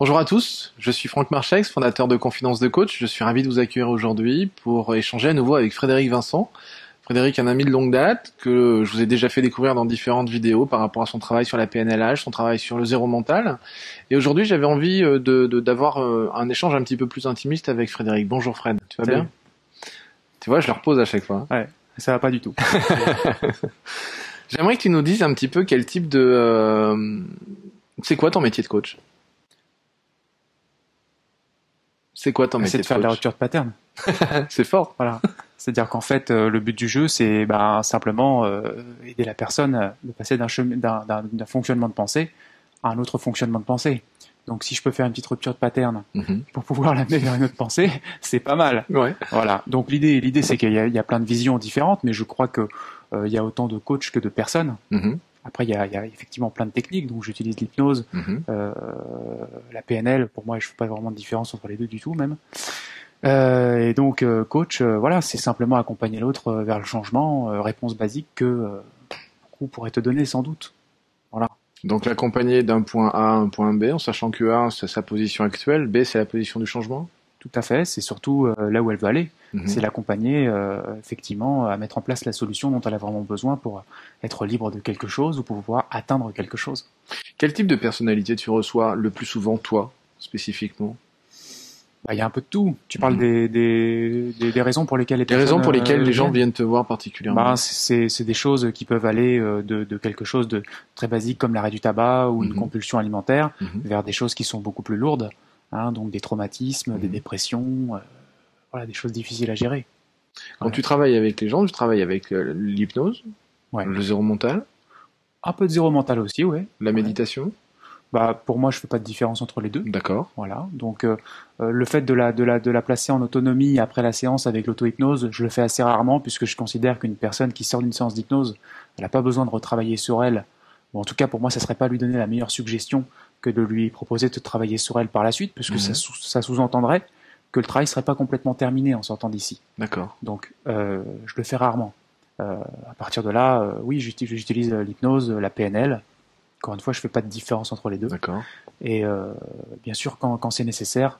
Bonjour à tous, je suis Franck Marchex, fondateur de Confidence de Coach. Je suis ravi de vous accueillir aujourd'hui pour échanger à nouveau avec Frédéric Vincent. Frédéric, un ami de longue date que je vous ai déjà fait découvrir dans différentes vidéos par rapport à son travail sur la PNLH, son travail sur le zéro mental. Et aujourd'hui, j'avais envie euh, de, d'avoir euh, un échange un petit peu plus intimiste avec Frédéric. Bonjour Fred, tu vas bien? Tu vois, je le repose à chaque fois. Ouais, ça va pas du tout. J'aimerais que tu nous dises un petit peu quel type de... Euh, c'est quoi ton métier de coach? C'est quoi ton métier C'est de, faire de la rupture de pattern. c'est fort. Voilà. C'est-à-dire qu'en fait, euh, le but du jeu, c'est ben, simplement euh, aider la personne de passer d'un, d'un, fonctionnement de pensée à un autre fonctionnement de pensée. Donc, si je peux faire une petite rupture de pattern mhm. pour pouvoir l'amener vers une autre pensée, c'est pas mal. Ouais. Voilà. Donc, l'idée, l'idée, c'est qu'il y a, il y a plein de visions différentes, mais je crois que euh, il y a autant de coachs que de personnes. Mhm. Après, il y, a, il y, a, effectivement plein de techniques. Donc, j'utilise l'hypnose, mhm. euh, la PNL. Pour moi, je ne fais pas vraiment de différence entre les deux du tout, même. Euh, et donc, euh, coach, voilà, c'est simplement accompagner l'autre vers le changement. réponse basique que beaucoup pourraient te donner, sans doute. Voilà. Donc, l'accompagner d'un point A à un point B, en sachant que A, c'est sa position actuelle, B, c'est la position du changement? Tout à fait, c'est surtout euh, là où elle veut aller. Mhm. C'est l'accompagner euh, effectivement à mettre en place la solution dont elle a vraiment besoin pour être libre de quelque chose ou pour pouvoir atteindre quelque chose. Quel type de personnalité tu reçois le plus souvent toi, spécifiquement? Bah, il y a un peu de tout. Tu parles mhm. des, des, raisons pour lesquelles les Des raisons pour lesquelles les gens euh, viennent te voir particulièrement. Bah, c'est des choses qui peuvent aller de, de, quelque chose de très basique comme l'arrêt du tabac ou une mhm. compulsion alimentaire vers des choses qui sont beaucoup plus lourdes. Hein, donc des traumatismes, des mhm. dépressions, euh, voilà, des choses difficiles à gérer. Quand tu travailles avec les gens, tu travailles avec euh, l'hypnose, le zéro mental Un peu de zéro mental aussi, oui. La méditation bah, pour moi, je fais pas de différence entre les deux. D'accord. Voilà. Donc, euh, le fait de la, de, la, de la placer en autonomie après la séance avec l'auto-hypnose, je le fais assez rarement puisque je considère qu'une personne qui sort d'une séance d'hypnose, elle n'a pas besoin de retravailler sur elle. Bon, en tout cas, pour moi, ça serait pas lui donner la meilleure suggestion que de lui proposer de travailler sur elle par la suite, puisque ça, mhm. ça sous-entendrait que le travail serait pas complètement terminé en sortant d'ici. D'accord. Donc, euh, je le fais rarement. Euh, à partir de là, euh, oui, j'utilise l'hypnose, la PNL. Encore une fois, je fais pas de différence entre les deux. D'accord. Et bien sûr, quand, quand c'est nécessaire,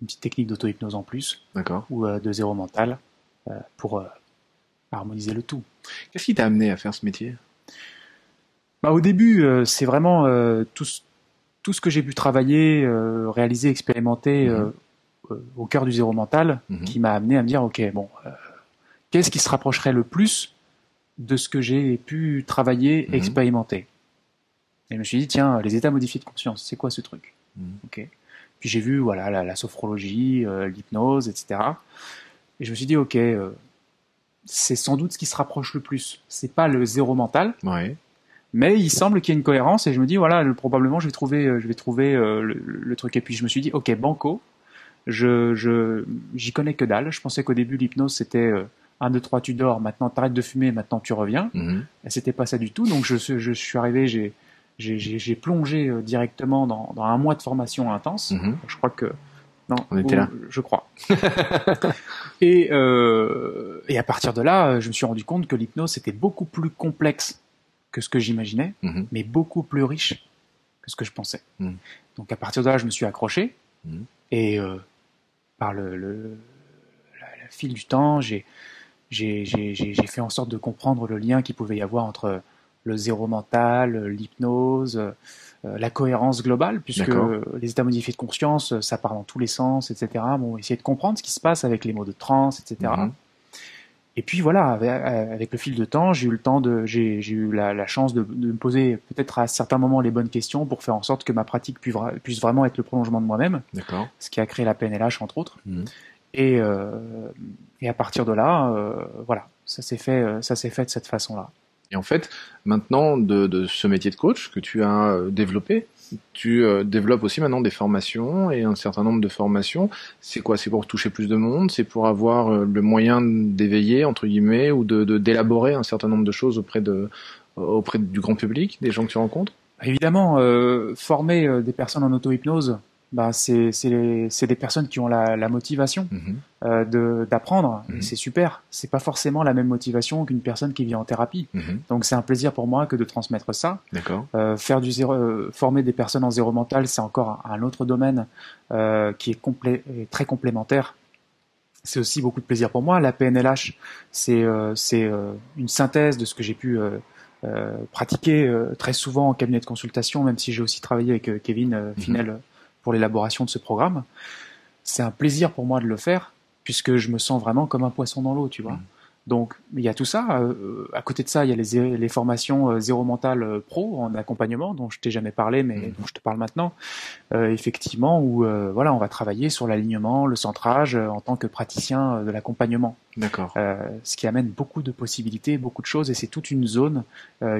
une petite technique d'auto-hypnose en plus. D'accord. Ou de zéro mental pour harmoniser le tout. Qu'est-ce qui t'a amené à faire ce métier? Bah, Au début, c'est vraiment tout, tout ce que j'ai pu travailler, euh, réaliser, expérimenter mhm. euh, euh, au cœur du zéro mental, mhm. qui m'a amené à me dire, ok, bon, qu'est-ce qui se rapprocherait le plus de ce que j'ai pu travailler, mhm. expérimenter? Et je me suis dit, tiens, les états modifiés de conscience, c'est quoi ce truc? Ok. Puis j'ai vu, voilà, la, sophrologie, l'hypnose, etc. Et je me suis dit, ok, c'est sans doute ce qui se rapproche le plus. C'est pas le zéro mental, ouais. Mais il semble qu'il y ait une cohérence et je me dis voilà probablement je vais trouver euh, je vais trouver euh, le, truc. Et puis je me suis dit ok banco. Je je j'y connais que dalle. Je pensais qu'au début l'hypnose c'était 1 2 3 tu dors. Maintenant t'arrêtes de fumer. Maintenant tu reviens. Mm et c'était pas ça du tout. Donc je je suis arrivé j'ai j'ai plongé euh, directement dans, dans un mois de formation intense. Mhm. je crois que non, on était là. Je crois. et, euh, et à partir de là, je me suis rendu compte que l'hypnose c'était beaucoup plus complexe que ce que j'imaginais, mhm. mais beaucoup plus riche que ce que je pensais. Mhm. Donc à partir de là, je me suis accroché mhm. et euh, par le, le, fil du temps, j'ai fait en sorte de comprendre le lien qu'il pouvait y avoir entre le zéro mental, l'hypnose, euh, la cohérence globale, puisque les états modifiés de conscience, ça part dans tous les sens, etc. Bon, essayer de comprendre ce qui se passe avec les mots de transe, etc. Et puis voilà, avec, le fil de temps, j'ai eu le temps de, j'ai eu la, chance de, me poser peut-être à certains moments les bonnes questions pour faire en sorte que ma pratique puisse, vraiment être le prolongement de moi-même. D'accord. Ce qui a créé la PNLH entre autres. Mmh. Et, euh, et à partir de là, euh, voilà, ça s'est fait, ça s'est fait de cette façon-là. Et en fait, maintenant, de, de, ce métier de coach que tu as euh, développé, tu euh, développes aussi maintenant des formations et un certain nombre de formations. C'est quoi? C'est pour toucher plus de monde? C'est pour avoir euh, le moyen d'éveiller entre guillemets ou de d'élaborer un certain nombre de choses auprès de auprès du grand public, des gens que tu rencontres? Évidemment, former des personnes en auto-hypnose, bah, c'est des personnes qui ont la, la motivation mhm. euh, d'apprendre. Mhm. C'est super. C'est pas forcément la même motivation qu'une personne qui vient en thérapie. Mhm. Donc c'est un plaisir pour moi que de transmettre ça. D'accord. Euh, faire du zéro, euh, former des personnes en zéro mental, c'est encore un, autre domaine euh, qui est, complet, et très complémentaire. C'est aussi beaucoup de plaisir pour moi. La PNLH, c'est euh, c'est une synthèse de ce que j'ai pu pratiquer très souvent en cabinet de consultation, même si j'ai aussi travaillé avec Kevin Finel pour l'élaboration de ce programme. C'est un plaisir pour moi de le faire, puisque je me sens vraiment comme un poisson dans l'eau, tu vois. Mm. Donc il y a tout ça. Euh, à côté de ça, il y a les, les formations euh, zéro mental euh, pro en accompagnement dont je t'ai jamais parlé, mais mm. dont je te parle maintenant. Euh, effectivement, où voilà, on va travailler sur l'alignement, le centrage en tant que praticien de l'accompagnement. D'accord. ce qui amène beaucoup de possibilités, beaucoup de choses, et c'est toute une zone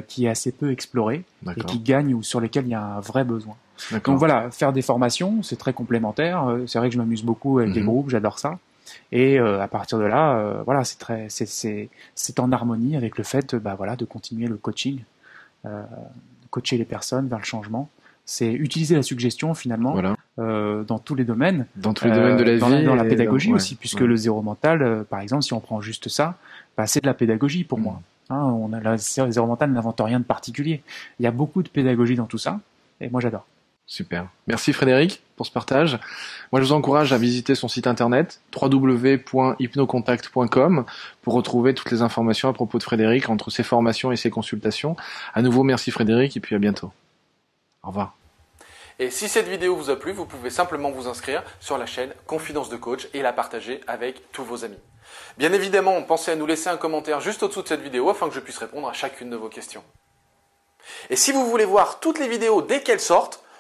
qui est assez peu explorée et qui gagne ou sur lesquelles il y a un vrai besoin. Donc voilà, faire des formations, c'est très complémentaire. Euh, c'est vrai que je m'amuse beaucoup avec des mhm. groupes, j'adore ça. Et euh, à partir de là, euh, voilà, c'est très, c'est, c'est, c'est en harmonie avec le fait, bah voilà, de continuer le coaching, euh, coacher les personnes vers le changement. C'est utiliser la suggestion finalement voilà. dans tous les domaines, dans tous les domaines de la dans vie, dans la pédagogie aussi, puisque le zéro mental, par exemple, si on prend juste ça, bah, c'est de la pédagogie pour mm. moi. Hein, on a, le zéro mental n'invente rien de particulier. Il y a beaucoup de pédagogie dans tout ça, et moi j'adore. Super. Merci Frédéric pour ce partage. Moi, je vous encourage à visiter son site internet www.hypnocontact.com pour retrouver toutes les informations à propos de Frédéric entre ses formations et ses consultations. À nouveau, merci Frédéric et puis à bientôt. Au revoir. Et si cette vidéo vous a plu, vous pouvez simplement vous inscrire sur la chaîne Confidence de Coach et la partager avec tous vos amis. Bien évidemment, pensez à nous laisser un commentaire juste au-dessous de cette vidéo afin que je puisse répondre à chacune de vos questions. Et si vous voulez voir toutes les vidéos dès qu'elles sortent,